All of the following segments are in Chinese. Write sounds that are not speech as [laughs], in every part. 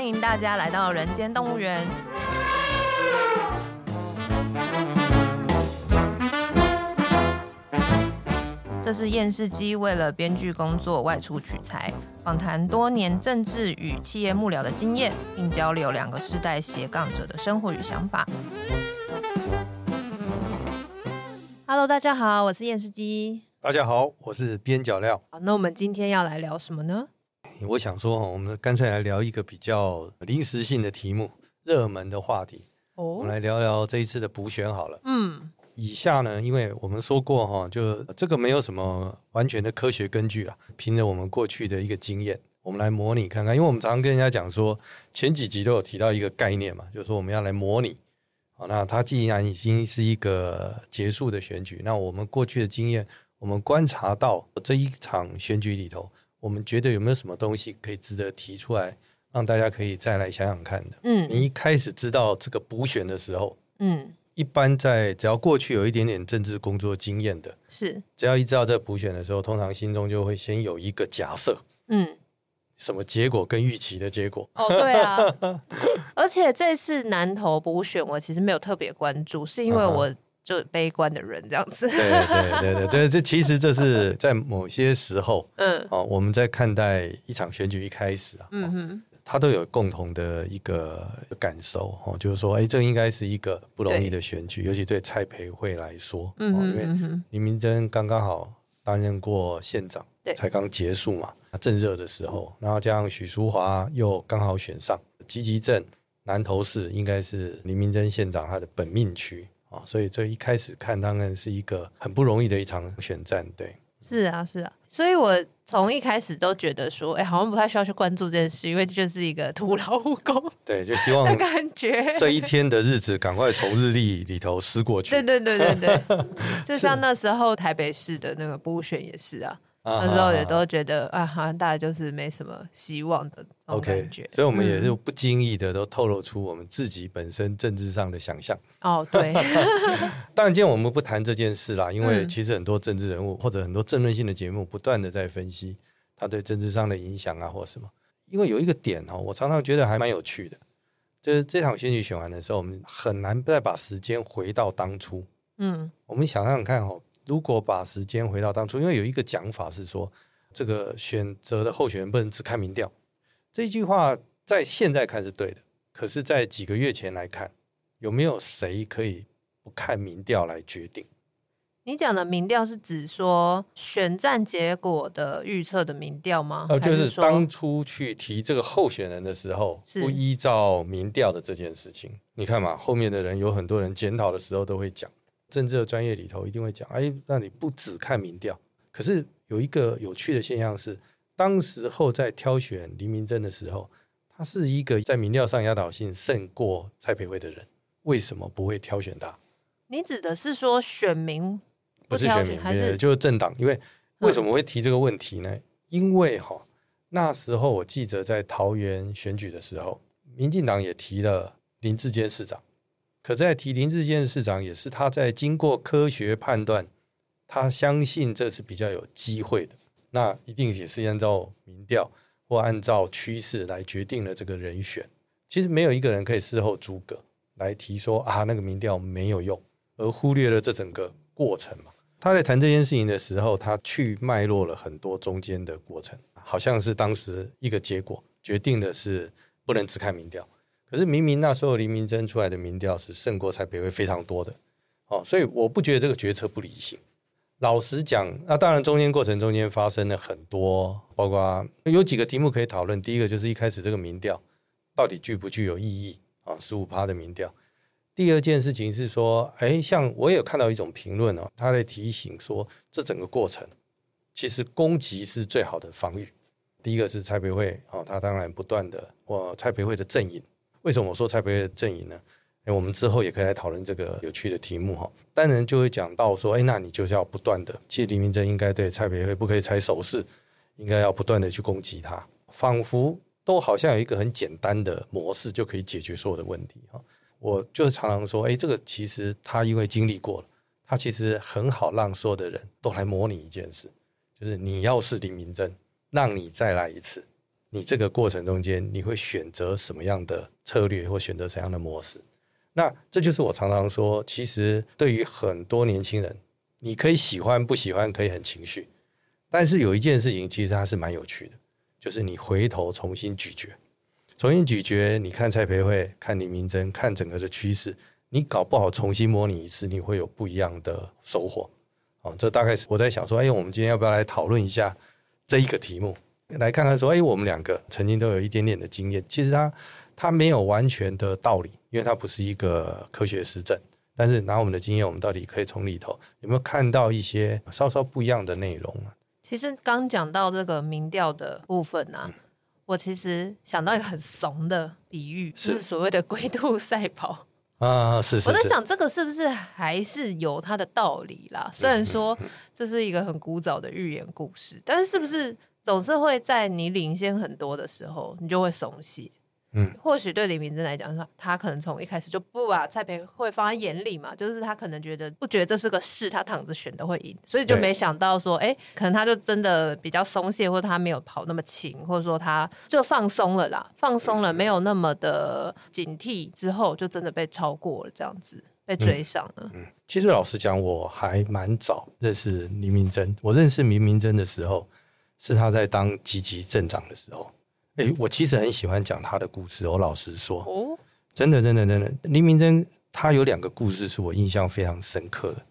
欢迎大家来到人间动物园。这是燕世基为了编剧工作外出取材，访谈多年政治与企业幕僚的经验，并交流两个世代斜杠者的生活与想法。Hello，大家好，我是燕世基。大家好，我是边角料。好，那我们今天要来聊什么呢？我想说，我们干脆来聊一个比较临时性的题目，热门的话题。哦，我们来聊聊这一次的补选好了。嗯。以下呢，因为我们说过哈，就这个没有什么完全的科学根据啊，凭着我们过去的一个经验，我们来模拟看看。因为我们常常跟人家讲说，前几集都有提到一个概念嘛，就是说我们要来模拟。好，那它既然已经是一个结束的选举，那我们过去的经验，我们观察到这一场选举里头，我们觉得有没有什么东西可以值得提出来，让大家可以再来想想看的。嗯，你一开始知道这个补选的时候，嗯。一般在只要过去有一点点政治工作经验的，是只要一知道这补选的时候，通常心中就会先有一个假设，嗯，什么结果跟预期的结果？哦，对啊，[laughs] 而且这次南投补选我其实没有特别关注，是因为我就悲观的人这样子。对对对对，这这其实这是在某些时候，嗯，哦，我们在看待一场选举一开始啊，嗯哼。他都有共同的一个感受哦，就是说，哎，这应该是一个不容易的选举，尤其对蔡培慧来说，嗯，因为林明珍刚刚好担任过县长，才刚结束嘛，正热的时候，然后加上许淑华又刚好选上，积极镇南投市应该是林明珍县长他的本命区啊，所以这一开始看当然是一个很不容易的一场选战，对。是啊，是啊，所以我从一开始都觉得说，哎，好像不太需要去关注这件事，因为就是一个徒劳无功。[laughs] 对，就希望感觉 [laughs] 这一天的日子赶快从日历里头撕过去。对对对对对，[laughs] 就像那时候台北市的那个补选也是啊。那时候也都觉得啊，好像大家就是没什么希望的那种感觉。Okay, 所以，我们也是不经意的都透露出我们自己本身政治上的想象。哦，对。[laughs] [laughs] 当然，今天我们不谈这件事啦，因为其实很多政治人物或者很多政论性的节目不断的在分析他对政治上的影响啊，或什么。因为有一个点哦，我常常觉得还蛮有趣的，就是这场选举选完的时候，我们很难再把时间回到当初。嗯，我们想想看哦。如果把时间回到当初，因为有一个讲法是说，这个选择的候选人不能只看民调，这句话在现在看是对的，可是，在几个月前来看，有没有谁可以不看民调来决定？你讲的民调是指说选战结果的预测的民调吗？呃，就是当初去提这个候选人的时候，不依照民调的这件事情，你看嘛，后面的人有很多人检讨的时候都会讲。政治的专业里头一定会讲，哎，那你不只看民调。可是有一个有趣的现象是，当时候在挑选林明真的时候，他是一个在民调上压倒性胜过蔡培慧的人，为什么不会挑选他？你指的是说选民不，不是选民，还是就是政党？因为为什么会提这个问题呢？嗯、因为哈那时候我记得在桃园选举的时候，民进党也提了林志坚市长。可在提林智坚市长，也是他在经过科学判断，他相信这是比较有机会的。那一定也是按照民调或按照趋势来决定了这个人选。其实没有一个人可以事后诸葛来提说啊，那个民调没有用，而忽略了这整个过程嘛。他在谈这件事情的时候，他去脉络了很多中间的过程，好像是当时一个结果决定的是不能只看民调。可是明明那时候林明溱出来的民调是胜过蔡培慧非常多的，哦，所以我不觉得这个决策不理性。老实讲，那当然中间过程中间发生了很多，包括有几个题目可以讨论。第一个就是一开始这个民调到底具不具有意义啊？十五趴的民调。第二件事情是说，哎，像我也有看到一种评论哦，他在提醒说，这整个过程其实攻击是最好的防御。第一个是蔡培慧哦，他当然不断的或蔡培慧的阵营。为什么我说蔡培慧阵营呢？哎，我们之后也可以来讨论这个有趣的题目哈。当然就会讲到说，哎，那你就是要不断的，其实林明溱应该对蔡培慧不可以踩手势，应该要不断的去攻击他，仿佛都好像有一个很简单的模式就可以解决所有的问题哈。我就是常常说，哎，这个其实他因为经历过了，他其实很好让所有的人都来模拟一件事，就是你要是林明溱，让你再来一次，你这个过程中间你会选择什么样的策略，或选择什么样的模式？那这就是我常常说，其实对于很多年轻人，你可以喜欢不喜欢，可以很情绪，但是有一件事情其实它是蛮有趣的，就是你回头重新咀嚼，重新咀嚼，你看蔡培慧，看李明珍，看整个的趋势，你搞不好重新模拟一次，你会有不一样的收获。哦，这大概是我在想说，哎，我们今天要不要来讨论一下这一个题目，来看看说，哎，我们两个曾经都有一点点的经验，其实它它没有完全的道理，因为它不是一个科学实证。但是拿我们的经验，我们到底可以从里头有没有看到一些稍稍不一样的内容啊？其实刚讲到这个民调的部分啊，嗯、我其实想到一个很怂的比喻，是，就是所谓的龟兔赛跑。啊，是是，是，我在想这个是不是还是有它的道理啦？虽然说这是一个很古早的寓言故事，但是是不是总是会在你领先很多的时候，你就会松懈？嗯，或许对李明珍来讲，他他可能从一开始就不把蔡培慧放在眼里嘛，就是他可能觉得不觉得这是个事，他躺着选都会赢，所以就没想到说，哎、欸，可能他就真的比较松懈，或者他没有跑那么勤，或者说他就放松了啦，放松了，没有那么的警惕，之后就真的被超过了，这样子被追上了。嗯，嗯，其实老实讲，我还蛮早认识黎明珍，我认识黎明珍的时候，是他在当积极镇长的时候。哎，我其实很喜欢讲他的故事。我老实说，哦，真的，真的，真的，林明珍他有两个故事是我印象非常深刻的。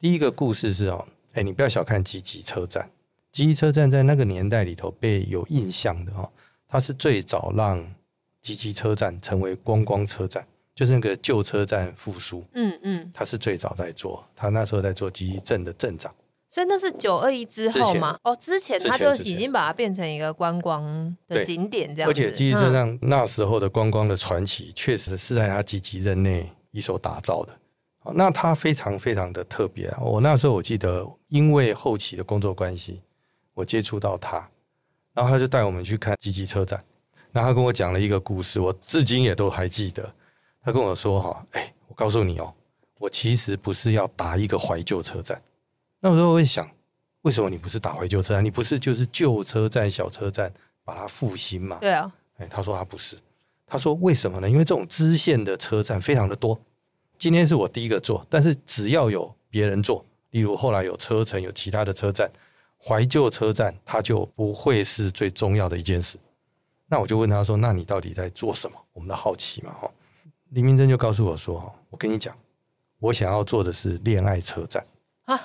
第一个故事是哦，哎，你不要小看积极车站，积极车站在那个年代里头被有印象的哦，它是最早让积极车站成为观光车站，就是那个旧车站复苏。嗯嗯，他是最早在做，他那时候在做积极镇的镇长。所以那是九二一之后嘛？哦，之前他就已经把它变成一个观光的景点这样。而且集集镇上那时候的观光的传奇，确实是在他积极任内一手打造的。那他非常非常的特别。我那时候我记得，因为后期的工作关系，我接触到他，然后他就带我们去看集集车站。然后他跟我讲了一个故事，我至今也都还记得。他跟我说：“哈，哎，我告诉你哦，我其实不是要打一个怀旧车站。”那我就会想，为什么你不是打怀旧车站？你不是就是旧车站、小车站把它复兴嘛？对啊。哎，他说他不是。他说为什么呢？因为这种支线的车站非常的多。今天是我第一个做，但是只要有别人做，例如后来有车城、有其他的车站，怀旧车站它就不会是最重要的一件事。那我就问他说：“那你到底在做什么？”我们的好奇嘛，哈。林明珍就告诉我说：“哈，我跟你讲，我想要做的是恋爱车站啊。”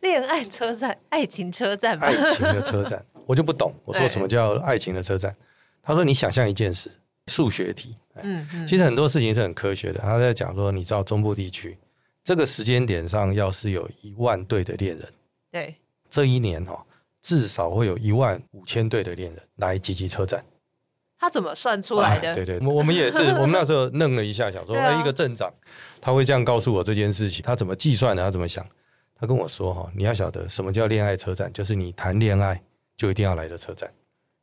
恋爱车站，爱情车站，爱情的车站，[laughs] 我就不懂。我说什么叫爱情的车站？他说：“你想象一件事，数学题。嗯嗯，其实很多事情是很科学的。他在讲说，你知道中部地区这个时间点上，要是有一万对的恋人，对，这一年哈，至少会有一万五千对的恋人来集集车站。他怎么算出来的？对对，我们也是，[laughs] 我们那时候愣了一下，想说，哎，一个镇长他会这样告诉我这件事情，他怎么计算的？他怎么想？他跟我说：“哈，你要晓得什么叫恋爱车站，就是你谈恋爱就一定要来的车站。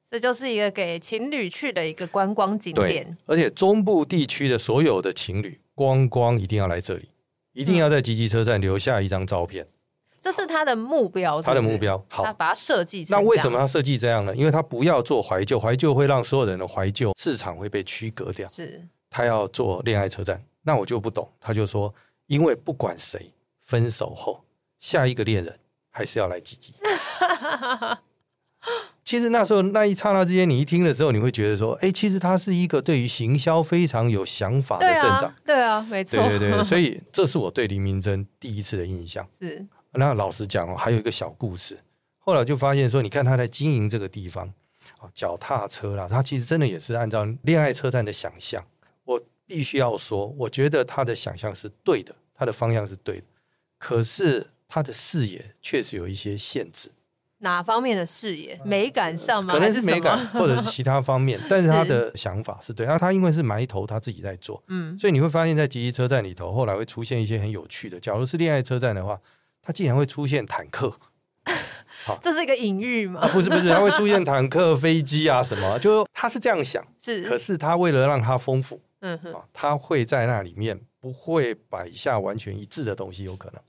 这就是一个给情侣去的一个观光景点。而且中部地区的所有的情侣观光一定要来这里，一定要在吉吉车站留下一张照片。嗯，这是他的目标是是？他的目标。好，他把它设计。那为什么他设计这样呢？因为他不要做怀旧，怀旧会让所有人的怀旧市场会被区隔掉。是，他要做恋爱车站。那我就不懂。他就说，因为不管谁分手后。下一个恋人还是要来集集。[laughs] 其实那时候那一刹那之间，你一听了之后，你会觉得说：“哎，其实他是一个对于行销非常有想法的镇长。”对啊，没错，对对对。所以 [laughs] 这是我对林明珍第一次的印象。是。那老实讲哦，还有一个小故事。后来就发现说，你看他在经营这个地方，脚踏车啦，他其实真的也是按照恋爱车站的想象。我必须要说，我觉得他的想象是对的，他的方向是对的。可是。他的视野确实有一些限制，哪方面的视野？美感上吗？可能是美感，[laughs] 或者是其他方面。但是他的想法是对。那他因为是埋头他自己在做，嗯，所以你会发现在集集车站里头，后来会出现一些很有趣的。假如是恋爱车站的话，它竟然会出现坦克。[laughs] 好，这是一个隐喻吗？啊，不是不是，[laughs] 它会出现坦克、飞机啊什么？就他是这样想，是。可是他为了让它丰富，嗯哼，他会在那里面不会摆下完全一致的东西，有可能。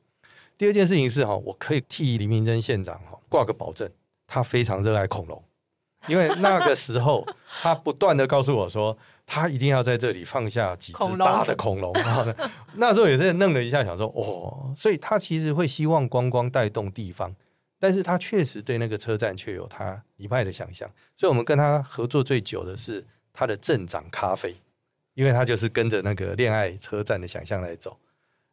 第二件事情是哈，我可以替林明珍县长哈挂个保证，他非常热爱恐龙，因为那个时候他不断的告诉我说，他一定要在这里放下几只大的恐龙。[laughs] 那时候也是愣了一下，想说哦，所以他其实会希望观光带动地方，但是他确实对那个车站却有他一派的想象。所以我们跟他合作最久的是他的镇长咖啡，因为他就是跟着那个恋爱车站的想象来走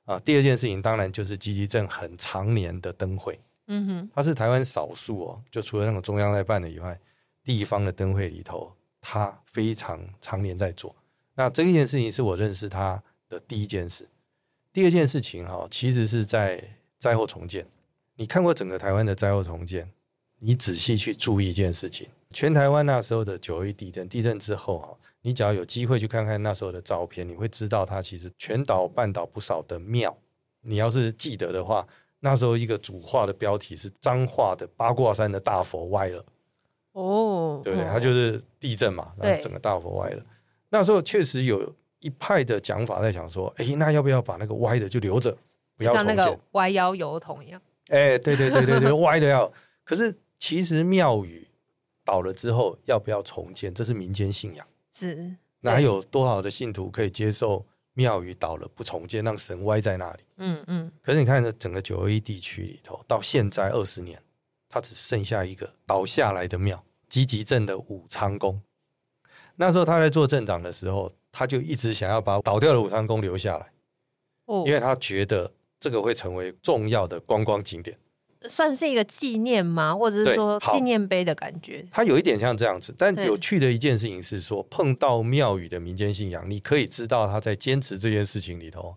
啊。第二件事情当然就是积极镇很常年的灯会。嗯哼，它是台湾少数哦，就除了那种中央在办的以外，地方的灯会里头，他非常常年在做。那这一件事情是我认识他的第一件事。第二件事情哈，其实是在灾后重建。你看过整个台湾的灾后重建，你仔细去注意一件事情：全台湾那时候的九一地震，地震之后哈，你只要有机会去看看那时候的照片，你会知道它其实全岛半岛不少的庙，你要是记得的话。那时候一个主画的标题是彰化的八卦山的大佛歪了，哦，对不对？它就是地震嘛，然后整个大佛歪了。那时候确实有一派的讲法在想说，哎，那要不要把那个歪的就留着，不要重建，像那个歪腰油桶一样？哎，对对对对对，歪的要。可是其实庙宇倒了之后要不要重建，这是民间信仰，是哪有多少的信徒可以接受？庙宇倒了不重建，让神歪在那里。嗯嗯。可是你看，这整个九二一地区里头，到现在二十年，它只剩下一个倒下来的庙——积极镇的武昌宫。那时候他在做镇长的时候，他就一直想要把倒掉的武昌宫留下来，哦，因为他觉得这个会成为重要的观光景点。算是一个纪念吗？或者是说纪念碑的感觉？它有一点像这样子，但有趣的一件事情是说，碰到庙宇的民间信仰，你可以知道他在坚持这件事情里头，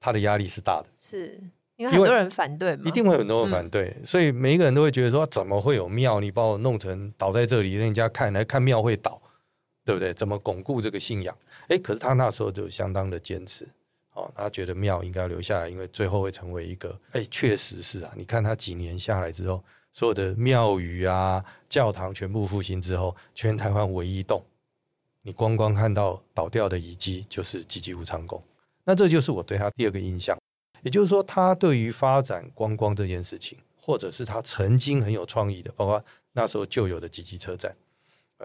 他的压力是大的，是因为很多人反对吗？一定会有很多人反对，嗯、所以每一个人都会觉得说，怎么会有庙？你把我弄成倒在这里，人家看来看庙会倒，对不对？怎么巩固这个信仰？哎，可是他那时候就相当的坚持。哦，他觉得庙应该留下来，因为最后会成为一个，哎，确实是啊。你看他几年下来之后，所有的庙宇啊、教堂全部复兴之后，全台湾唯一栋，你光光看到倒掉的遗迹就是集集武昌宫。那这就是我对他第二个印象，也就是说，他对于发展观光这件事情，或者是他曾经很有创意的，包括那时候旧有的集集车站，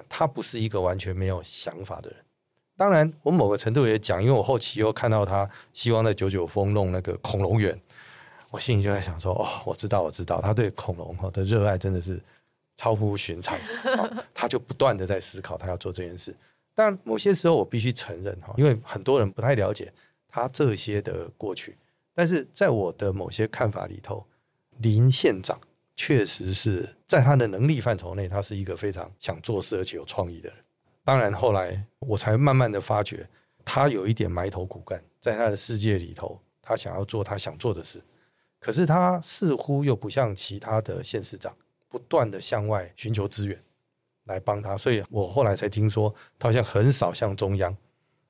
他不是一个完全没有想法的人。当然，我某个程度也讲，因为我后期又看到他希望在九九峰弄那个恐龙园，我心里就在想说：哦，我知道，我知道，他对恐龙的热爱真的是超乎寻常。[laughs] 他就不断的在思考他要做这件事。但某些时候，我必须承认哈，因为很多人不太了解他这些的过去。但是在我的某些看法里头，林县长确实是在他的能力范畴内，他是一个非常想做事而且有创意的人。当然，后来我才慢慢的发觉，他有一点埋头苦干，在他的世界里头，他想要做他想做的事。可是他似乎又不像其他的县市长，不断的向外寻求资源来帮他。所以我后来才听说，他好像很少向中央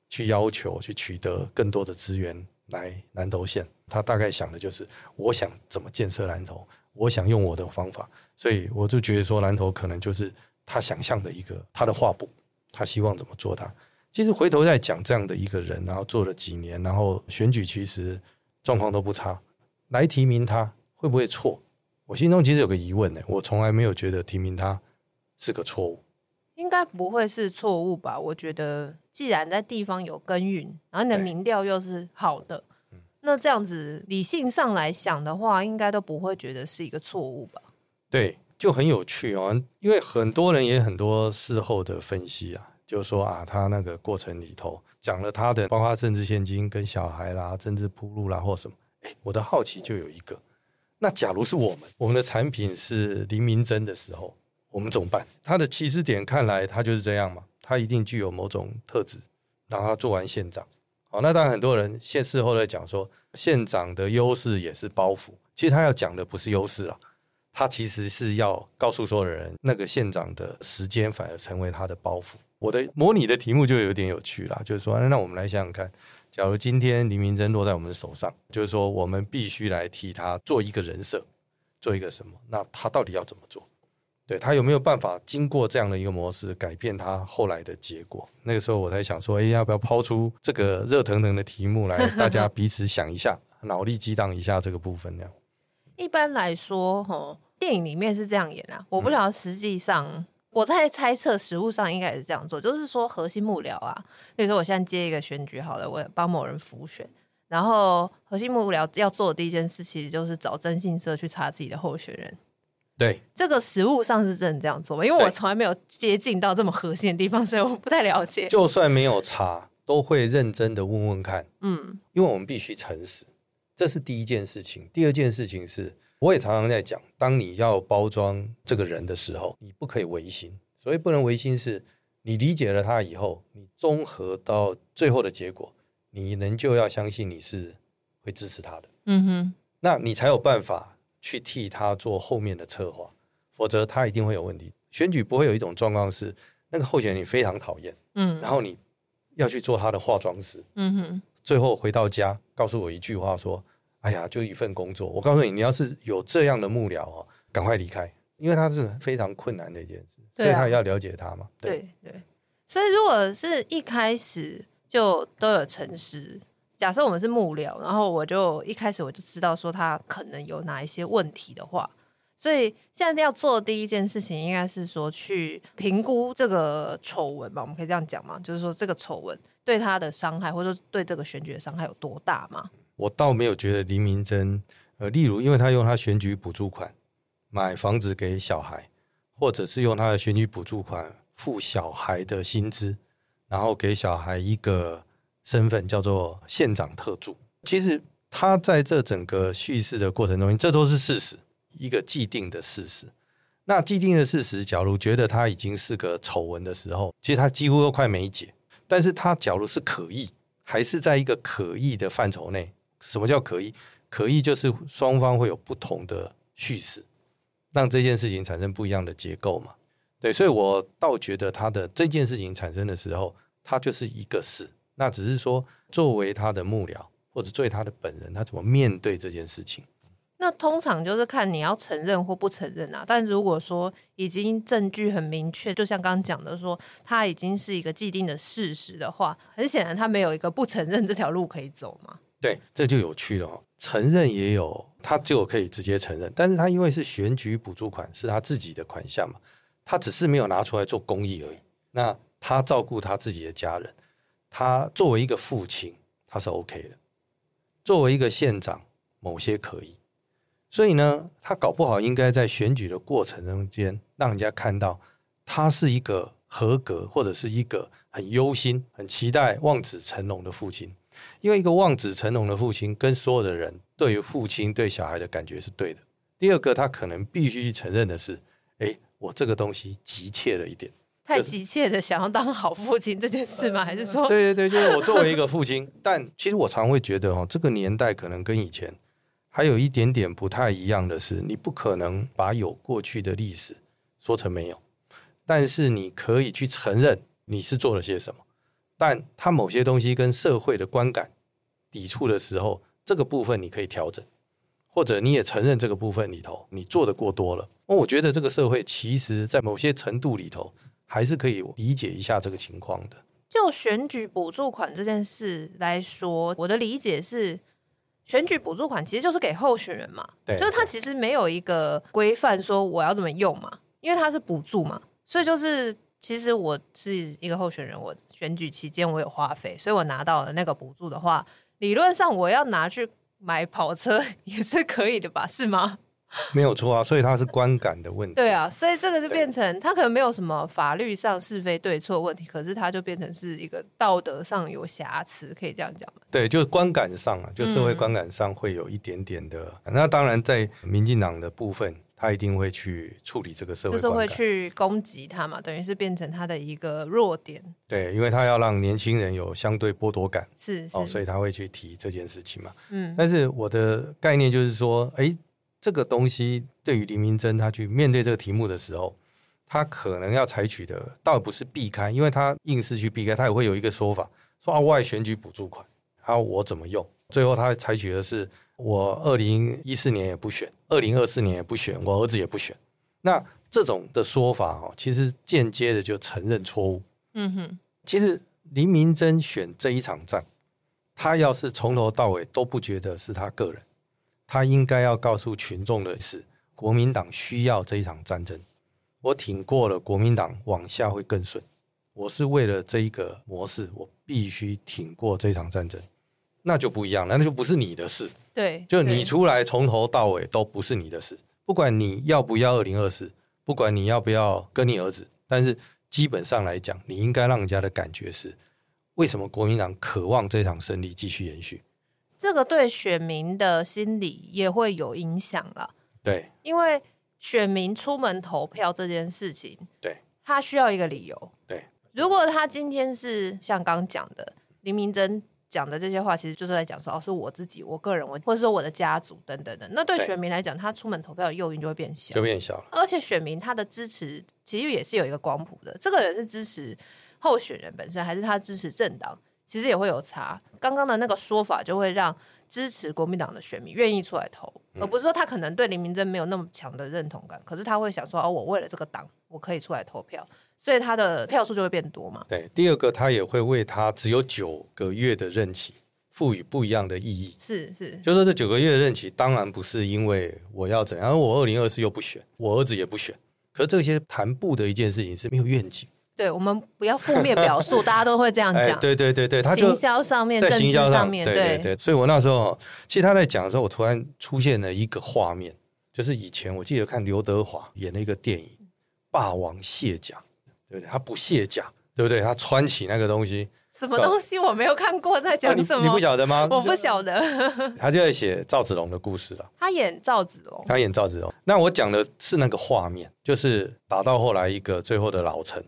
去要求去取得更多的资源来南投县。他大概想的就是，我想怎么建设南投，我想用我的方法。所以我就觉得说，南投可能就是他想象的一个他的画布。他希望怎么做他？其实回头再讲这样的一个人，然后做了几年，然后选举其实状况都不差，来提名他会不会错？我心中其实有个疑问呢，我从来没有觉得提名他是个错误，应该不会是错误吧？我觉得既然在地方有耕耘，然后你的民调又是好的，那这样子理性上来想的话，应该都不会觉得是一个错误吧？对。就很有趣哦，因为很多人也很多事后的分析啊，就是说啊，他那个过程里头讲了他的，包括政治献金跟小孩啦、政治铺路啦或什么。哎，我的好奇就有一个，那假如是我们，我们的产品是黎明溱的时候，我们怎么办？他的起始点看来他就是这样嘛，他一定具有某种特质，然后他做完县长，好，那当然很多人现事后来讲说，县长的优势也是包袱，其实他要讲的不是优势啊。他其实是要告诉所有人，那个县长的时间反而成为他的包袱。我的模拟的题目就有点有趣啦，就是说，那我们来想想看，假如今天林明真落在我们的手上，就是说，我们必须来替他做一个人设，做一个什么？那他到底要怎么做？对，他有没有办法经过这样的一个模式改变他后来的结果？那个时候我才想说，哎，要不要抛出这个热腾腾的题目来，大家彼此想一下，脑力激荡一下这个部分，呢。一般来说，哈，电影里面是这样演啊，我不晓得实际上我在猜测，实物上应该也是这样做，就是说核心幕僚啊，比如说我现在接一个选举，好了，我帮某人辅选，然后核心幕僚要做的第一件事，其实就是找征信社去查自己的候选人。对，这个实物上是真的这样做吗，因为我从来没有接近到这么核心的地方，所以我不太了解。就算没有查，都会认真的问问看。嗯，因为我们必须诚实，这是第一件事情。第二件事情是。我也常常在讲，当你要包装这个人的时候，你不可以违心。所以不能违心，是你理解了他以后，你综合到最后的结果，你仍旧要相信你是会支持他的。嗯哼，那你才有办法去替他做后面的策划，否则他一定会有问题。选举不会有一种状况是那个候选人你非常讨厌，嗯，然后你要去做他的化妆师，嗯哼，最后回到家告诉我一句话说。哎呀，就一份工作。我告诉你，你要是有这样的幕僚哦，赶快离开，因为他是非常困难的一件事，啊、所以他也要了解他嘛。对对，对，所以如果是一开始就都有诚实，假设我们是幕僚，然后我就一开始我就知道说他可能有哪一些问题的话，所以现在要做的第一件事情应该是说去评估这个丑闻吧，我们可以这样讲嘛，就是说这个丑闻对他的伤害，或者说对这个选举的伤害有多大嘛？我倒没有觉得林明溱，呃，例如，因为他用他选举补助款买房子给小孩，或者是用他的选举补助款付小孩的薪资，然后给小孩一个身份叫做县长特助。其实他在这整个叙事的过程中，这都是事实，一个既定的事实。那既定的事实，假如觉得他已经是个丑闻的时候，其实他几乎都快没解。但是他假如是可疑，还是在一个可疑的范畴内。什么叫可疑？可疑就是双方会有不同的叙事，让这件事情产生不一样的结构嘛？对，所以我倒觉得他的这件事情产生的时候，他就是一个事。那只是说，作为他的幕僚或者作为他的本人，他怎么面对这件事情？那通常就是看你要承认或不承认啊。但如果说已经证据很明确，就像刚刚讲的说，他已经是一个既定的事实的话，很显然他没有一个不承认这条路可以走嘛。对，这就有趣了哦。承认也有，他就可以直接承认，但是他因为是选举补助款，是他自己的款项嘛，他只是没有拿出来做公益而已。那他照顾他自己的家人，他作为一个父亲，他是 OK 的。作为一个县长，某些可以。所以呢，他搞不好应该在选举的过程中间，让人家看到他是一个合格，或者是一个很忧心、很期待望子成龙的父亲。因为一个望子成龙的父亲，跟所有的人对于父亲对小孩的感觉是对的。第二个，他可能必须去承认的是，哎，我这个东西急切了一点，太急切的想要当好父亲这件事吗？还是说，对对对，就是我作为一个父亲，但其实我常会觉得哦，这个年代可能跟以前还有一点点不太一样的是，你不可能把有过去的历史说成没有，但是你可以去承认你是做了些什么。但他某些东西跟社会的观感抵触的时候，这个部分你可以调整，或者你也承认这个部分里头你做的过多了。我觉得这个社会其实在某些程度里头还是可以理解一下这个情况的。就选举补助款这件事来说，我的理解是，选举补助款其实就是给候选人嘛，对，就是他其实没有一个规范说我要怎么用嘛，因为他是补助嘛，所以就是。其实我是一个候选人，我选举期间我有花费，所以我拿到了那个补助的话，理论上我要拿去买跑车 [laughs] 也是可以的吧？是吗？[laughs] 没有错啊，所以它是观感的问题。对啊，所以这个就变成它可能没有什么法律上是非对错问题，可是它就变成是一个道德上有瑕疵，可以这样讲吗？对，就是观感上啊，就社会观感上会有一点点的。嗯、那当然，在民进党的部分。他一定会去处理这个社会，就是会去攻击他嘛，等于是变成他的一个弱点。对，因为他要让年轻人有相对剥夺感，是，是哦，所以他会去提这件事情嘛。嗯，但是我的概念就是说，哎，这个东西对于林明珍他去面对这个题目的时候，他可能要采取的倒不是避开，因为他硬是去避开，他也会有一个说法，说啊，外选举补助款，还有我怎么用，最后他采取的是。我二零一四年也不选，二零二四年也不选，我儿子也不选。那这种的说法哦，其实间接的就承认错误。嗯哼，其实林明珍选这一场战，他要是从头到尾都不觉得是他个人，他应该要告诉群众的是，国民党需要这一场战争，我挺过了国民党，往下会更顺。我是为了这一个模式，我必须挺过这场战争，那就不一样了，那就不是你的事。对，就你出来从头到尾都不是你的事，不管你要不要二零二四，不管你要不要跟你儿子，但是基本上来讲，你应该让人家的感觉是，为什么国民党渴望这场胜利继续延续？这个对选民的心理也会有影响了。对，因为选民出门投票这件事情，对，他需要一个理由。对，如果他今天是像刚讲的林明珍。讲的这些话，其实就是在讲说，哦，是我自己，我个人，我或者说我的家族等等等。那对选民来讲，他出门投票的诱因就会变小，就变小了。而且选民他的支持其实也是有一个光谱的，这个人是支持候选人本身，还是他支持政党，其实也会有差。刚刚的那个说法就会让支持国民党的选民愿意出来投，而不是说他可能对林明珍没有那么强的认同感，可是他会想说，哦，我为了这个党，我可以出来投票。所以他的票数就会变多嘛？对，第二个他也会为他只有九个月的任期赋予不一样的意义。是是，就是说这九个月的任期，当然不是因为我要怎样，我二零二四又不选，我儿子也不选。可是这些谈不的一件事情是没有愿景。对，我们不要负面表述，大家都会这样讲。哎、对对对对，他行销上面、政治上面，对对对。所以我那时候，其实他在讲的时候，我突然出现了一个画面，就是以前我记得看刘德华演了一个电影《霸王卸甲》。对不对？他不卸甲，对不对？他穿起那个东西，什么东西我没有看过，在讲什么？啊、你，你不晓得吗？我不晓得。[laughs] 他就在写赵子龙的故事了。他演赵子龙，他演赵子龙。那我讲的是那个画面，就是打到后来一个最后的老臣，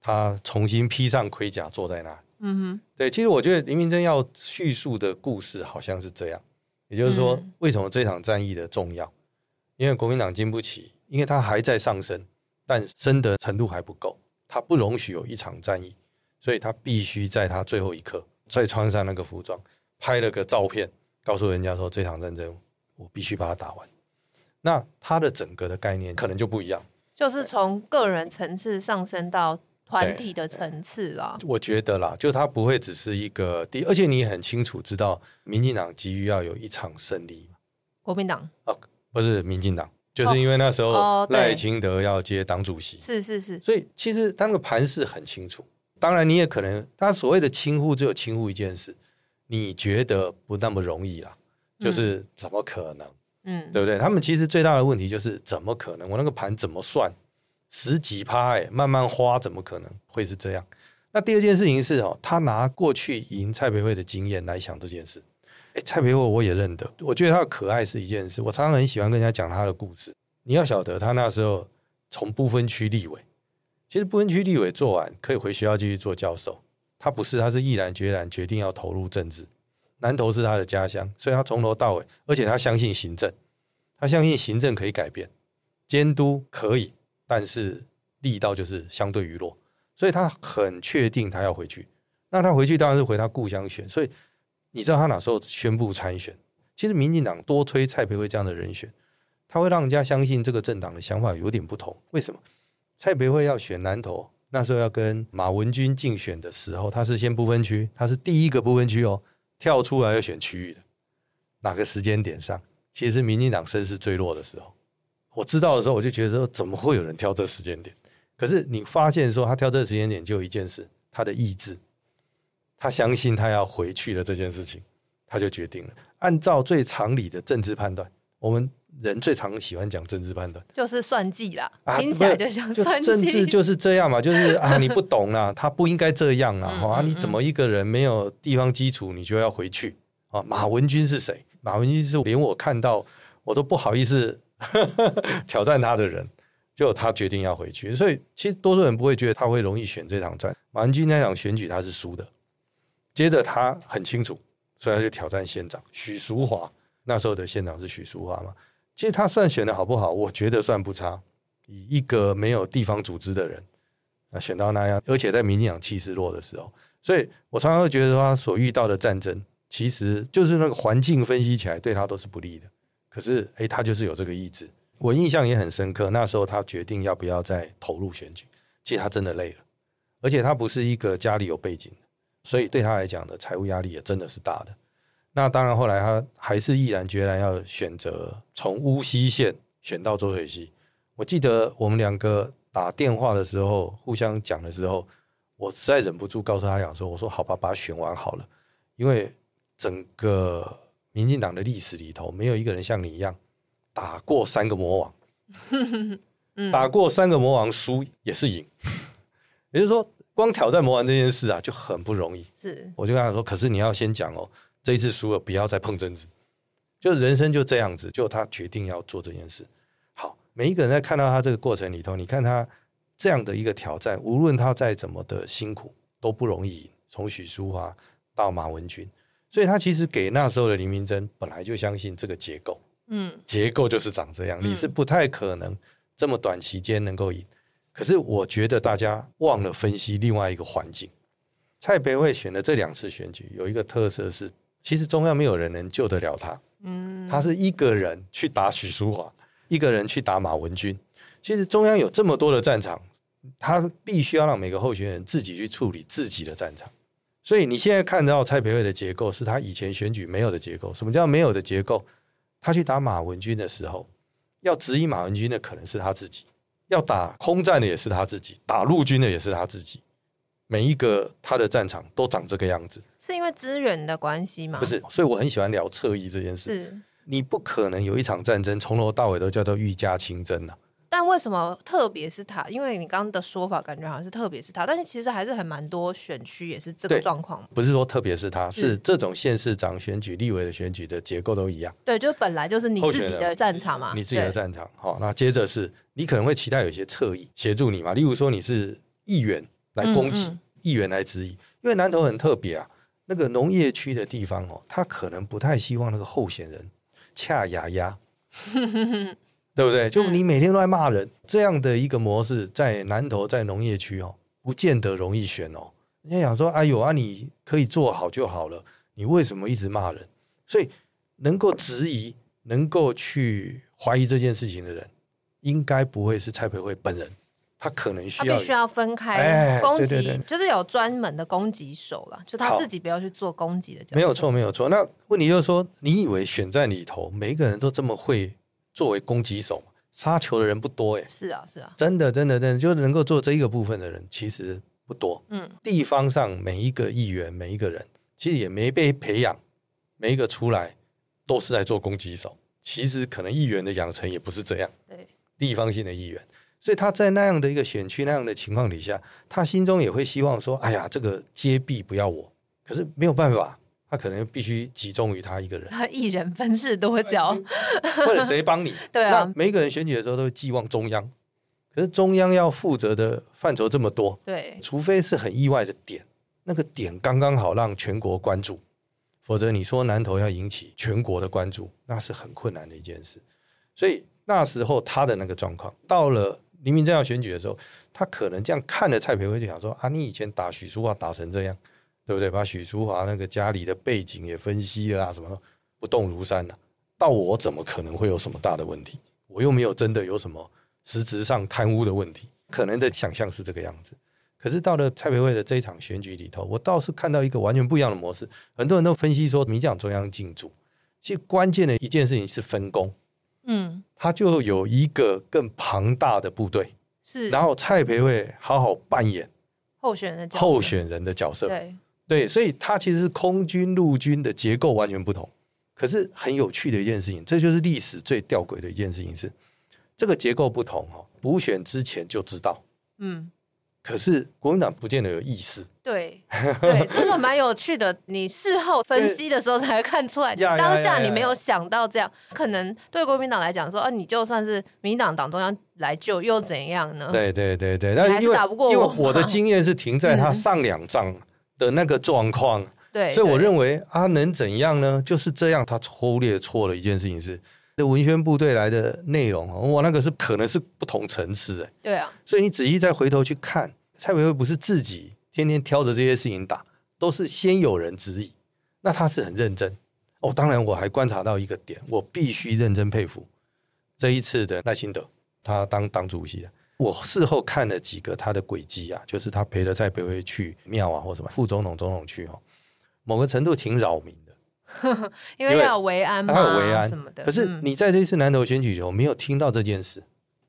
他重新披上盔甲坐在那。嗯哼。对，其实我觉得林明珍要叙述的故事好像是这样，也就是说，嗯、为什么这场战役的重要？因为国民党经不起，因为他还在上升，但升的程度还不够。他不容许有一场战役，所以他必须在他最后一刻再穿上那个服装，拍了个照片，告诉人家说，这场战争我必须把它打完。那他的整个的概念可能就不一样，就是从个人层次上升到团体的层次了。我觉得啦，就他不会只是一个第，而且你也很清楚知道，民进党急于要有一场胜利。国民党啊，不是民进党。就是因为那时候赖清德要接党主席，是是是，所以其实他那个盘势很清楚。当然，你也可能他所谓的轻忽，只有轻忽一件事，你觉得不那么容易啦，就是怎么可能？嗯，对不对？他们其实最大的问题就是怎么可能？我那个盘怎么算？十几趴哎，慢慢花，怎么可能会是这样？那第二件事情是哦，他拿过去赢蔡培慧的经验来想这件事。蔡培慧我也认得，我觉得他的可爱是一件事。我常常很喜欢跟人家讲他的故事。你要晓得，他那时候从不分区立委，其实不分区立委做完，可以回学校继续做教授。他不是，他是毅然决然决定要投入政治。南投是他的家乡，所以他从头到尾，而且他相信行政，他相信行政可以改变，监督可以，但是力道就是相对于弱，所以他很确定他要回去。那他回去当然是回他故乡选，所以。你知道他哪时候宣布参选？其实民进党多推蔡培慧这样的人选，他会让人家相信这个政党的想法有点不同。为什么？蔡培慧要选南投，那时候要跟马文君竞选的时候，他是先不分区，他是第一个不分区哦，跳出来要选区域的。哪个时间点上，其实民进党声势最弱的时候。我知道的时候，我就觉得说，怎么会有人挑这时间点？可是你发现说，他挑这时间点，就有一件事，他的意志。他相信他要回去的这件事情，他就决定了。按照最常理的政治判断，我们人最常喜欢讲政治判断，就是算计啦。啊、听起来就像算计。政治就是这样嘛，就是啊，[laughs] 你不懂啦，他不应该这样啊。啊，你怎么一个人没有地方基础，你就要回去啊？马文君是谁？马文君是连我看到我都不好意思 [laughs] 挑战他的人，就他决定要回去。所以其实多数人不会觉得他会容易选这场战。马文君那场选举他是输的。接着他很清楚，所以他就挑战县长许淑华。那时候的县长是许淑华嘛？其实他算选的好不好？我觉得算不差。以一个没有地方组织的人，啊，选到那样，而且在民进党气势弱的时候，所以我常常会觉得他所遇到的战争，其实就是那个环境分析起来对他都是不利的。可是，哎，他就是有这个意志。我印象也很深刻。那时候他决定要不要再投入选举，其实他真的累了，而且他不是一个家里有背景。所以对他来讲的财务压力也真的是大的。那当然，后来他还是毅然决然要选择从乌溪线选到浊水溪。我记得我们两个打电话的时候，互相讲的时候，我实在忍不住告诉他讲说：“我说好吧，把他选完好了，因为整个民进党的历史里头，没有一个人像你一样打过三个魔王，[laughs] 打过三个魔王输也是赢，也就是说，光挑战魔丸这件事啊就很不容易。是，我就跟他说，可是你要先讲哦，这一次输了，不要再碰政治，就人生就这样子，就他决定要做这件事。”好每一个人在看到他这个过程里头，你看他这样的一个挑战，无论他再怎么的辛苦，都不容易。从许淑华到马文君，所以他其实给那时候的林明珍本来就相信这个结构，嗯，结构就是长这样，你是不太可能这么短期间能够赢。可是我觉得大家忘了分析另外一个环境。蔡培慧选的这两次选举有一个特色是，其实中央没有人能救得了他，嗯，他是一个人去打许淑华。一个人去打马文君，其实中央有这么多的战场，他必须要让每个候选人自己去处理自己的战场。所以你现在看到蔡培慧的结构是他以前选举没有的结构。什么叫没有的结构？他去打马文君的时候，要质疑马文君的可能是他自己，要打空战的也是他自己，打陆军的也是他自己。每一个他的战场都长这个样子，是因为资源的关系吗？不是，所以我很喜欢聊侧翼这件事。是。你不可能有一场战争从头到尾都叫做御驾亲征呐。但为什么特别是他？因为你刚刚的说法感觉好像是特别是他，但是其实还是很蛮多选区也是这个状况。不是说特别是他，是这种县市长选举、立委的选举的结构都一样。对，就本来就是你自己的战场嘛，你自己的战场。好，那接着是你可能会期待有些侧翼协助你嘛，例如说你是议员来攻击，嗯嗯议员来质疑，因为南投很特别啊，那个农业区的地方哦，他可能不太希望那个候选人。[laughs] 恰牙牙，[laughs] 对不对？就你每天都在骂人，嗯、这样的一个模式，在南投在农业区哦，不见得容易选哦。人家想说，哎呦啊，你可以做好就好了，你为什么一直骂人？所以能够质疑、能够去怀疑这件事情的人，应该不会是蔡培慧本人。他可能需要，他必须要分开攻击，就是有专门的攻击手了，就他自己不要去做攻击的。没有错，没有错。那问题就是说，你以为选在里头，每一个人都这么会作为攻击手，杀球的人不多哎。是啊，是啊，真的，真的，真的，就是能够做这一个部分的人其实不多。嗯，地方上每一个议员，每一个人其实也没被培养，每一个出来都是在做攻击手。其实可能议员的养成也不是这样。对，地方性的议员。所以他在那样的一个选区那样的情况底下，他心中也会希望说：“哎呀，这个接臂不要我。”可是没有办法，他可能必须集中于他一个人。[laughs] 他一人分饰多角，或者谁帮你？[laughs] 对啊，那每一个人选举的时候都会寄望中央，可是中央要负责的范畴这么多，对，除非是很意外的点，那个点刚刚好让全国关注，否则你说南投要引起全国的关注，那是很困难的一件事。所以那时候他的那个状况到了。黎明正要选举的时候，他可能这样看着蔡培慧，就想说：啊，你以前打许淑华打成这样，对不对？把许淑华那个家里的背景也分析了啊，什么不动如山呐、啊？到我怎么可能会有什么大的问题？我又没有真的有什么实质上贪污的问题，可能的想象是这个样子。可是到了蔡培慧的这一场选举里头，我倒是看到一个完全不一样的模式。很多人都分析说，民进党中央进驻，其实关键的一件事情是分工。嗯，他就有一个更庞大的部队，是，然后蔡培慧好好扮演候选人的候选人的角色，对对，所以它其实是空军陆军的结构完全不同。可是很有趣的一件事情，这就是历史最吊诡的一件事情是，这个结构不同哈，补选之前就知道，嗯。可是国民党不见得有意识，对对，[laughs] 这个蛮有趣的。你事后分析的时候才会看出来，当下你没有想到这样，可能对国民党来讲说，啊，你就算是民进党党中央来救又怎样呢？对对对对，但是因为因为我的经验是停在他 [laughs] 上两仗的那个状况，对，所以我认为啊，能怎样呢？就是这样，他忽略错了一件事情是。这文宣部队来的内容，哇，那个是可能是不同层次的。对啊，所以你仔细再回头去看，蔡培慧不是自己天天挑着这些事情打，都是先有人质疑，那他是很认真。哦，当然我还观察到一个点，我必须认真佩服这一次的赖清德，他当党主席，我事后看了几个他的轨迹啊，就是他陪着蔡培慧去庙啊或什么副总统、总统去哦，某个程度挺扰民的。[laughs] 因为要维安嘛，他有维安什么的。可是你在这次南投选举里头没有听到这件事，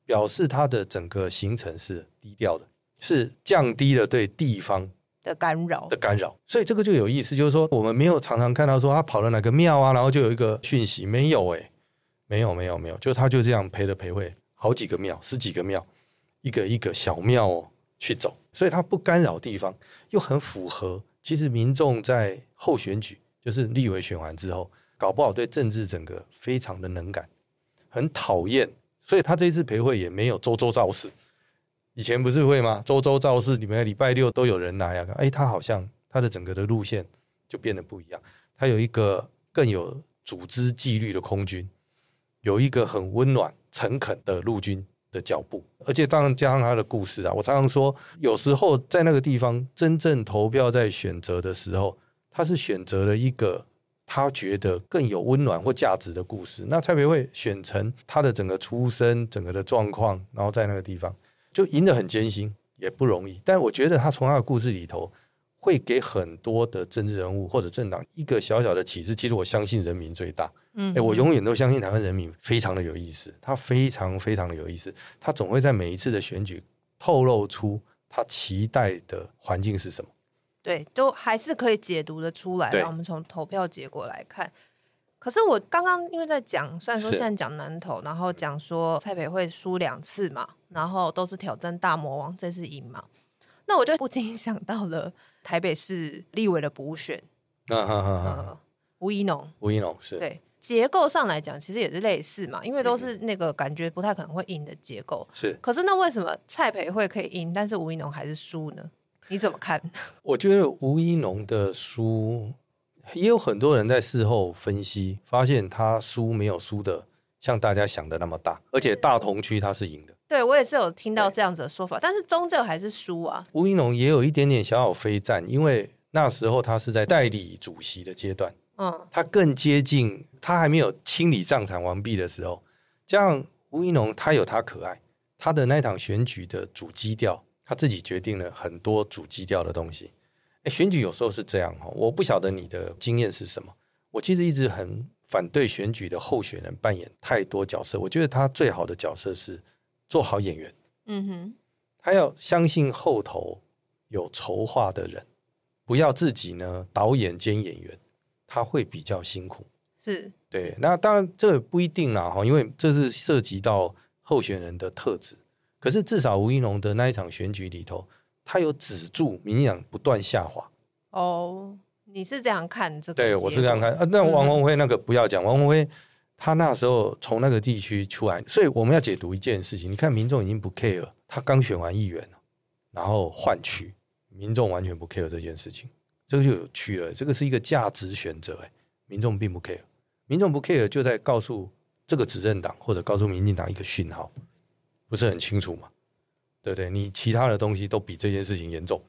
表示他的整个行程是低调的，是降低了对地方的干扰的干扰。所以这个就有意思，就是说我们没有常常看到说他跑了哪个庙啊，然后就有一个讯息，没有哎、欸，没有没有没有，就他就这样陪着陪会好几个庙，十几个庙，一个一个小庙哦去走，所以他不干扰地方，又很符合。其实民众在后选举，就是立委选完之后，搞不好对政治整个非常的能感，很讨厌。所以他这一次陪会也没有周周造势，以前不是会吗？周周造势，里面礼拜六都有人来啊。哎，他好像他的整个的路线就变得不一样。他有一个更有组织纪律的空军，有一个很温暖诚恳的陆军的脚步，而且当然加上他的故事啊。我常常说，有时候在那个地方真正投票在选择的时候，他是选择了一个。他觉得更有温暖或价值的故事，那蔡培慧选成他的整个出身、整个的状况，然后在那个地方就赢得很艰辛，也不容易。但我觉得他从他的故事里头，会给很多的政治人物或者政党一个小小的启示。其实我相信人民最大，嗯，哎，我永远都相信台湾人民非常的有意思，他非常非常的有意思，他总会在每一次的选举透露出他期待的环境是什么。对，都还是可以解读的出来。我们从投票结果来看，可是我刚刚因为在讲，虽然说现在讲南投，然后讲说蔡培慧输两次嘛，然后都是挑战大魔王，这次赢嘛，那我就不禁想到了台北市立委的补选。啊哈哈哈！呃，吴怡农，吴怡农是对结构上来讲，其实也是类似嘛，因为都是那个感觉不太可能会赢的结构。是，可是那为什么蔡培慧可以赢，但是吴一农还是输呢？你怎么看？[laughs] 我觉得吴一农的输，也有很多人在事后分析，发现他输没有输的像大家想的那么大，而且大同区他是赢的。对，我也是有听到这样子的说法，但是终究还是输啊。吴怡农也有一点点小小非战，因为那时候他是在代理主席的阶段，嗯，他更接近，他还没有清理账场完毕的时候。这样，吴怡农他有他可爱，他的那场选举的主基调。他自己决定了很多主基调的东西。哎，选举有时候是这样哈，我不晓得你的经验是什么。我其实一直很反对选举的候选人扮演太多角色。我觉得他最好的角色是做好演员。嗯哼，他要相信后头有筹划的人，不要自己呢导演兼演员，他会比较辛苦。是对，那当然这不一定啦哈，因为这是涉及到候选人的特质。可是至少吴一农的那一场选举里头，他有止住民进党不断下滑。哦，你是这样看这个？对，我是这样看。啊，那王宏辉那个不要讲，嗯、王宏辉他那时候从那个地区出来，所以我们要解读一件事情。你看，民众已经不 care，他刚选完议员，然后换区，民众完全不 care 这件事情，这个就有趣了。这个是一个价值选择，哎，民众并不 care，民众不 care 就在告诉这个执政党或者告诉民进党一个讯号。不是很清楚嘛？对不对？你其他的东西都比这件事情严重，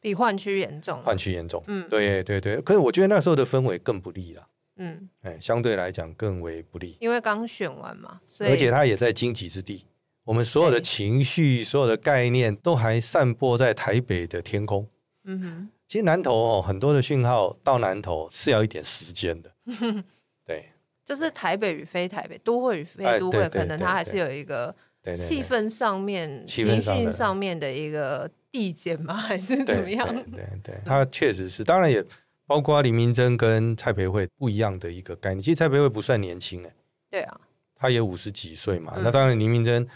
比换区严重，换区严重。嗯，对对对。可是我觉得那时候的氛围更不利了。嗯，哎，相对来讲更为不利，因为刚选完嘛，所以而且他也在荆棘之地，我们所有的情绪、所有的概念都还散播在台北的天空。嗯哼，其实南投哦，很多的讯号到南投是要一点时间的。[laughs] 对，就是台北与非台北，都会与非都会，可能它还是有一个。气氛上面、情绪上面的一个递减吗？还是怎么样？对对对，他确实是，当然也包括林明珍跟蔡培慧不一样的一个概念。其实蔡培慧不算年轻哎，对啊，他也五十几岁嘛。那当然林明珍，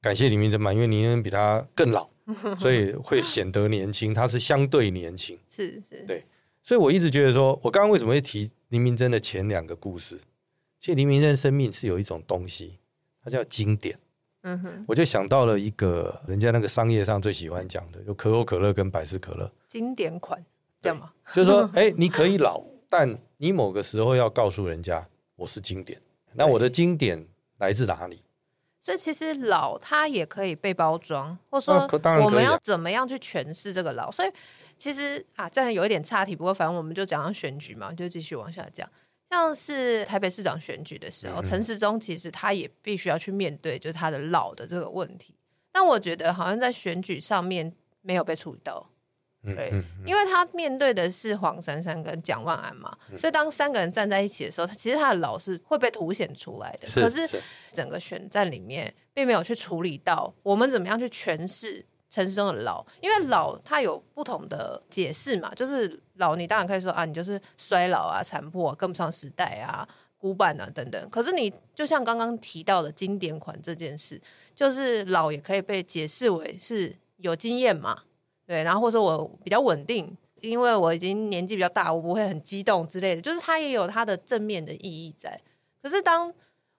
感谢林明珍嘛，因为林明珍比他更老，[laughs] 所以会显得年轻。他是相对年轻，是是，对。所以我一直觉得说，我刚刚为什么会提林明珍的前两个故事？其实林明珍生命是有一种东西，它叫经典。嗯哼，我就想到了一个人家那个商业上最喜欢讲的，就可口可乐跟百事可乐经典款，这样吗？[laughs] 就是说，哎、欸，你可以老，但你某个时候要告诉人家我是经典。那我的经典来自哪里？所以其实老它也可以被包装，或者说我们要怎么样去诠释这个老？所以其实啊，这样有一点岔题，不过反正我们就讲到选举嘛，就继续往下讲。像是台北市长选举的时候，陈时中其实他也必须要去面对，就是他的老的这个问题。但我觉得好像在选举上面没有被处理到。对，因为他面对的是黄珊珊跟蒋万安嘛，嗯、所以当三个人站在一起的时候，他其实他的老是会被凸显出来的。是可是整个选战里面，并没有去处理到我们怎么样去诠释陈时中的老，因为老他有不同的解释嘛，就是老你当然可以说啊，你就是衰老啊、残破啊、跟不上时代啊、古板啊等等。可是你就像刚刚提到的经典款这件事，就是老也可以被解释为是有经验嘛。对，然后或者说我比较稳定，因为我已经年纪比较大，我不会很激动之类的，就是它也有它的正面的意义在。可是当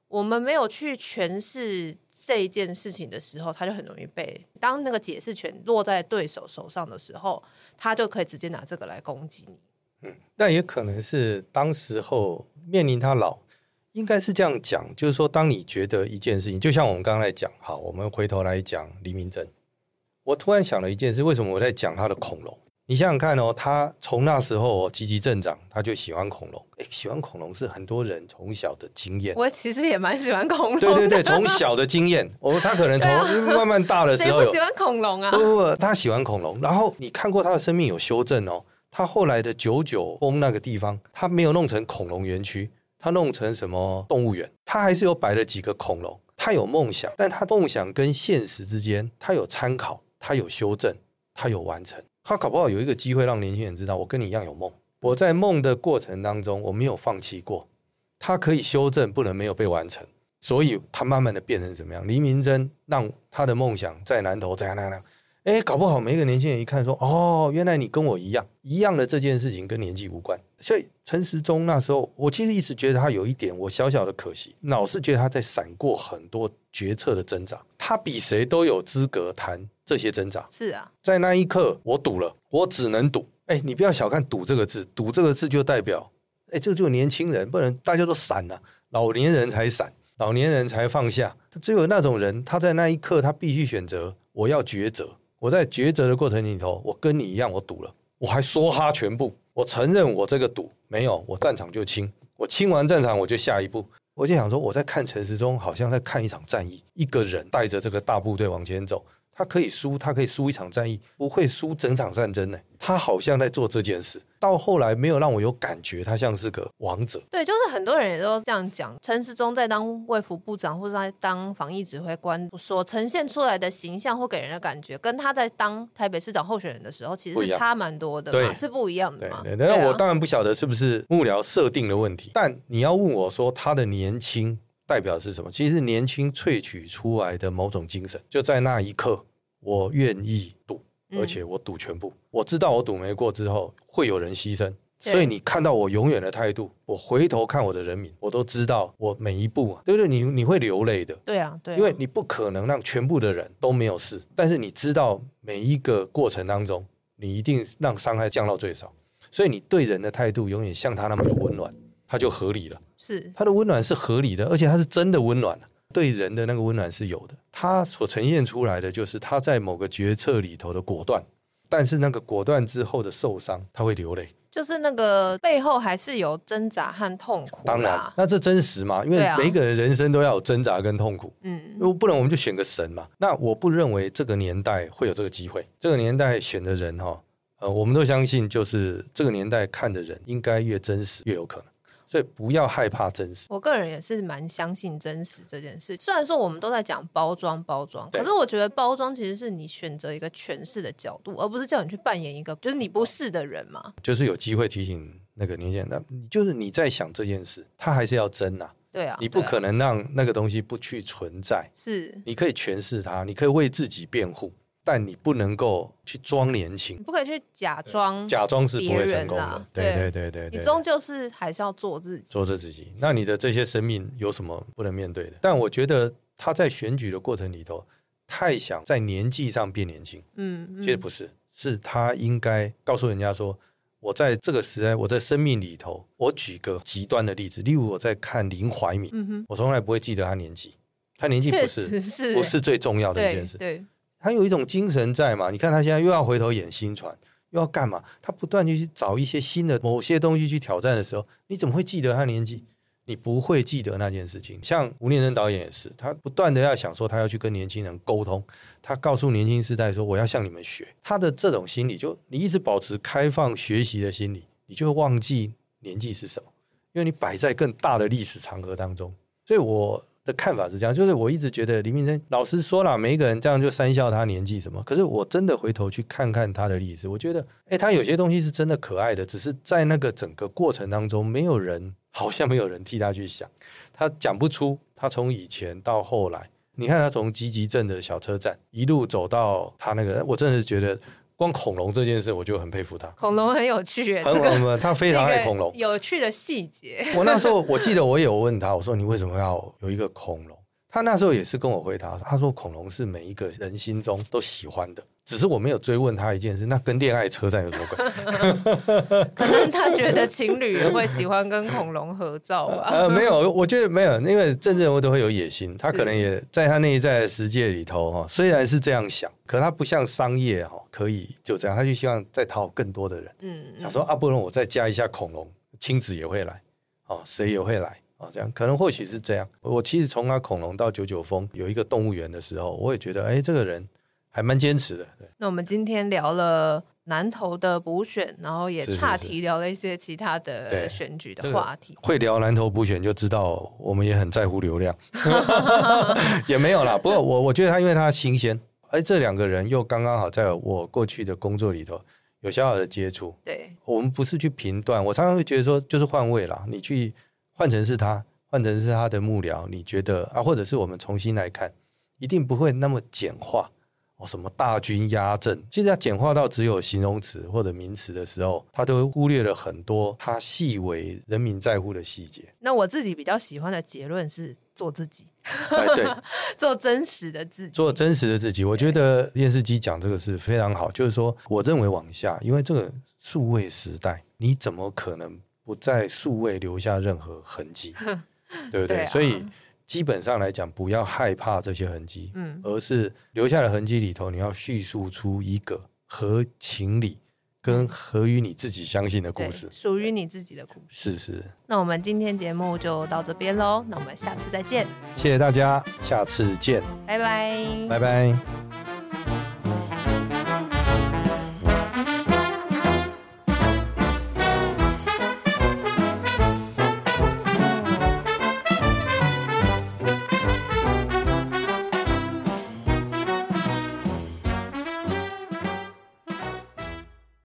我们没有去诠释这一件事情的时候，它就很容易被当那个解释权落在对手手上的时候，他就可以直接拿这个来攻击你。嗯，但也可能是当时候面临他老，应该是这样讲，就是说，当你觉得一件事情，就像我们刚才讲，好，我们回头来讲黎明镇。我突然想了一件事，为什么我在讲他的恐龙？你想想看哦，他从那时候积极镇长，他就喜欢恐龙。哎，喜欢恐龙是很多人从小的经验。我其实也蛮喜欢恐龙。对对对，从小的经验，哦，他可能从慢慢大的时候，谁不喜欢恐龙啊？不不不，他喜欢恐龙。然后你看过他的生命有修正哦，他后来的九九峰那个地方，他没有弄成恐龙园区，他弄成什么动物园？他还是有摆了几个恐龙。他有梦想，但他梦想跟现实之间，他有参考。他有修正，他有完成，他搞不好有一个机会让年轻人知道，我跟你一样有梦。我在梦的过程当中，我没有放弃过。他可以修正，不能没有被完成，所以他慢慢的变成怎么样？黎明真让他的梦想在南投，在那那。哎，搞不好每一个年轻人一看说，哦，原来你跟我一样，一样的这件事情跟年纪无关。所以陈时中那时候，我其实一直觉得他有一点我小小的可惜，老是觉得他在闪过很多决策的挣扎，他比谁都有资格谈这些挣扎。是啊，在那一刻我赌了，我只能赌。哎，你不要小看赌这个字，赌这个字就代表，哎，这个就是年轻人，不能大家都散了，老年人才散，老年人才放下。只有那种人，他在那一刻他必须选择，我要抉择。我在抉择的过程里头，我跟你一样，我赌了，我还说哈全部，我承认我这个赌没有，我战场就清，我清完战场我就下一步，我就想说我在看城市中，好像在看一场战役，一个人带着这个大部队往前走。他可以输，他可以输一场战役，不会输整场战争呢。他好像在做这件事，到后来没有让我有感觉，他像是个王者。对，就是很多人也都这样讲。陈时中在当卫福部长或者在当防疫指挥官，所呈现出来的形象或给人的感觉，跟他在当台北市长候选人的时候，其实是差蛮多的嘛，是不一样的嘛。对，但我当然不晓得是不是幕僚设定的问题，但你要问我说他的年轻。代表是什么？其实是年轻萃取出来的某种精神，就在那一刻，我愿意赌，而且我赌全部。嗯、我知道我赌没过之后会有人牺牲，所以你看到我永远的态度，我回头看我的人民，我都知道我每一步，对不对？你你会流泪的，对啊，对啊，因为你不可能让全部的人都没有事，但是你知道每一个过程当中，你一定让伤害降到最少，所以你对人的态度永远像他那么的温暖，他就合理了。是它的温暖是合理的，而且它是真的温暖，对人的那个温暖是有的。它所呈现出来的就是他在某个决策里头的果断，但是那个果断之后的受伤，他会流泪，就是那个背后还是有挣扎和痛苦。当然，那这真实嘛？因为每一个人人生都要有挣扎跟痛苦。嗯，如果不能我们就选个神嘛。那我不认为这个年代会有这个机会。这个年代选的人哈，呃，我们都相信，就是这个年代看的人应该越真实越有可能。所以不要害怕真实。我个人也是蛮相信真实这件事。虽然说我们都在讲包装包装，可是我觉得包装其实是你选择一个诠释的角度，而不是叫你去扮演一个就是你不是的人嘛。就是有机会提醒那个年轻人，那就是你在想这件事，他还是要真呐。对啊，你不可能让那个东西不去存在。是，你可以诠释它，你可以为自己辩护。但你不能够去装年轻，你不可以去假装，假装是不会成功的。对。对对对，你终究是还是要做自己，做自己。那你的这些生命有什么不能面对的？但我觉得他在选举的过程里头，太想在年纪上变年轻。嗯，其实不是，是他应该告诉人家说，我在这个时代，我在生命里头，我举个极端的例子，例如我在看林怀民，嗯，我从来不会记得他年纪，他年纪不是是。不是最重要的一件事，对。他有一种精神在嘛？你看他现在又要回头演新传，又要干嘛？他不断去找一些新的某些东西去挑战的时候，你怎么会记得他年纪？你不会记得那件事情。像吴念真导演也是，他不断的要想说他要去跟年轻人沟通，他告诉年轻世代说我要向你们学。他的这种心理，就你一直保持开放学习的心理，你就会忘记年纪是什么，因为你摆在更大的历史长河当中。所以我的看法是这样，就是我一直觉得李明珍老师说了，每一个人这样就三笑他年纪什么。可是我真的回头去看看他的历史，我觉得，哎，他有些东西是真的可爱的，只是在那个整个过程当中，没有人好像没有人替他去想，他讲不出他从以前到后来，你看他从积极镇的小车站一路走到他那个，我真的是觉得。光恐龙这件事，我就很佩服他。恐龙很有趣，很这个他非常爱恐龙，有趣的细节。我那时候我记得我有问他，我说你为什么要有一个恐龙？他那时候也是跟我回答，他说恐龙是每一个人心中都喜欢的。只是我没有追问他一件事，那跟恋爱车站有什么关系？[laughs] 可能他觉得情侣也会喜欢跟恐龙合照吧？[laughs] 呃，没有，我觉得没有，因为政治人物都会有野心，他可能也在他内在的世界里头哈，虽然是这样想，可他不像商业哈，可以就这样，他就希望再讨好更多的人。嗯，想说啊，不然我再加一下恐龙，亲子也会来，哦，谁也会来，哦，这样可能或许是这样。我其实从他恐龙到九九峰有一个动物园的时候，我也觉得，哎，这个人。还蛮坚持的。那我们今天聊了南投的补选，然后也岔题聊了一些其他的选举的话题。这个、会聊南投补选，就知道我们也很在乎流量。[laughs] 也没有啦，不过我我觉得他因为他新鲜，哎，这两个人又刚刚好在我过去的工作里头有小小的接触。对，我们不是去评断，我常常会觉得说，就是换位啦。你去换成是他，换成是他的幕僚，你觉得啊，或者是我们重新来看，一定不会那么简化。哦，什么大军压阵？其实它简化到只有形容词或者名词的时候，他都会忽略了很多他细微人民在乎的细节。那我自己比较喜欢的结论是做自己，哎，对，[laughs] 做真实的自己，做真实的自己。我觉得电视机讲这个是非常好，就是说，我认为往下，因为这个数位时代，你怎么可能不在数位留下任何痕迹？[laughs] 对不对？对啊，所以。基本上来讲，不要害怕这些痕迹，嗯，而是留下的痕迹里头，你要叙述出一个合情理跟合于你自己相信的故事，属于你自己的故事。是是。那我们今天节目就到这边喽，那我们下次再见。谢谢大家，下次见，拜拜，拜拜。